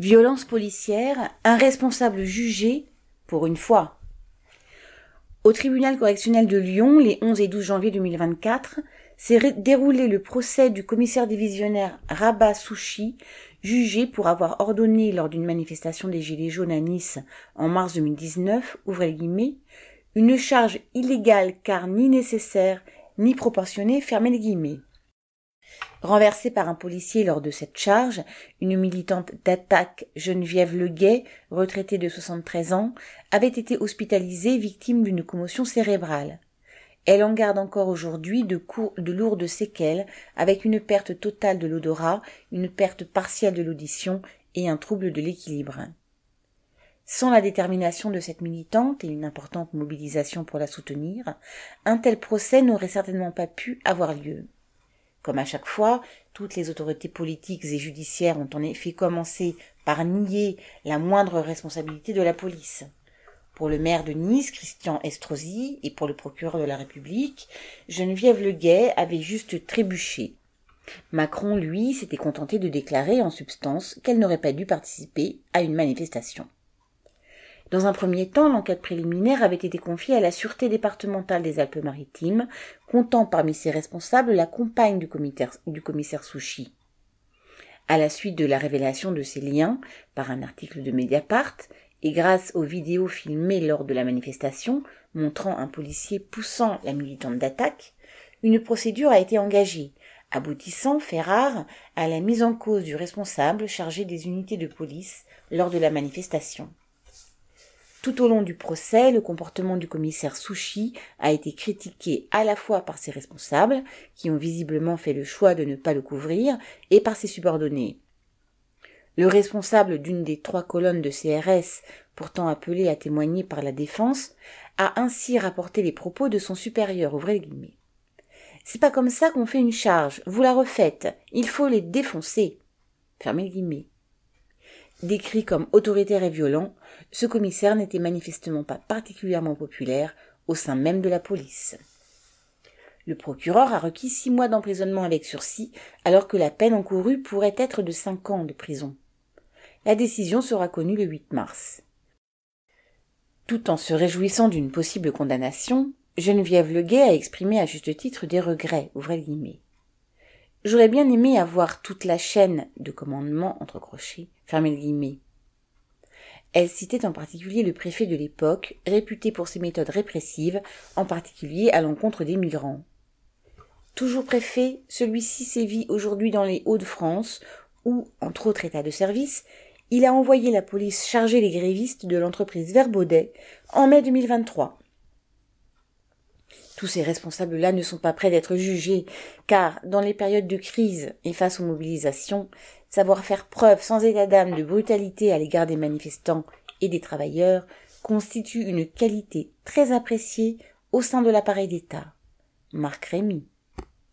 Violence policière, un responsable jugé, pour une fois. Au tribunal correctionnel de Lyon, les 11 et 12 janvier 2024, s'est déroulé le procès du commissaire divisionnaire Rabat Souchi, jugé pour avoir ordonné lors d'une manifestation des Gilets jaunes à Nice en mars 2019, ouvrez guillemets, une charge illégale car ni nécessaire ni proportionnée, fermez les guillemets. Renversée par un policier lors de cette charge, une militante d'attaque, Geneviève Leguet, retraitée de 73 ans, avait été hospitalisée victime d'une commotion cérébrale. Elle en garde encore aujourd'hui de, de, lourdes séquelles, avec une perte totale de l'odorat, une perte partielle de l'audition et un trouble de l'équilibre. Sans la détermination de cette militante et une importante mobilisation pour la soutenir, un tel procès n'aurait certainement pas pu avoir lieu. Comme à chaque fois, toutes les autorités politiques et judiciaires ont en effet commencé par nier la moindre responsabilité de la police. Pour le maire de Nice, Christian Estrosi, et pour le procureur de la République, Geneviève Leguet avait juste trébuché. Macron, lui, s'était contenté de déclarer en substance qu'elle n'aurait pas dû participer à une manifestation. Dans un premier temps, l'enquête préliminaire avait été confiée à la Sûreté départementale des Alpes-Maritimes, comptant parmi ses responsables la compagne du commissaire, du Souchi. À la suite de la révélation de ces liens par un article de Mediapart, et grâce aux vidéos filmées lors de la manifestation montrant un policier poussant la militante d'attaque, une procédure a été engagée, aboutissant, fait rare, à la mise en cause du responsable chargé des unités de police lors de la manifestation. Tout au long du procès, le comportement du commissaire Sushi a été critiqué à la fois par ses responsables, qui ont visiblement fait le choix de ne pas le couvrir, et par ses subordonnés. Le responsable d'une des trois colonnes de CRS, pourtant appelé à témoigner par la défense, a ainsi rapporté les propos de son supérieur, ouvrez. C'est pas comme ça qu'on fait une charge, vous la refaites, il faut les défoncer. Fermez le guillemets. Décrit comme autoritaire et violent, ce commissaire n'était manifestement pas particulièrement populaire au sein même de la police. Le procureur a requis six mois d'emprisonnement avec sursis, alors que la peine encourue pourrait être de cinq ans de prison. La décision sera connue le 8 mars. Tout en se réjouissant d'une possible condamnation, Geneviève Leguet a exprimé à juste titre des regrets, ouvrez guillemets. J'aurais bien aimé avoir toute la chaîne de commandement entre crochets, fermez le guillemets. Elle citait en particulier le préfet de l'époque, réputé pour ses méthodes répressives, en particulier à l'encontre des migrants. Toujours préfet, celui-ci sévit aujourd'hui dans les Hauts-de-France, où, entre autres états de service, il a envoyé la police charger les grévistes de l'entreprise Verbaudet en mai 2023. Tous ces responsables-là ne sont pas prêts d'être jugés, car dans les périodes de crise et face aux mobilisations, savoir faire preuve sans état d'âme de brutalité à l'égard des manifestants et des travailleurs constitue une qualité très appréciée au sein de l'appareil d'État. Marc Rémy.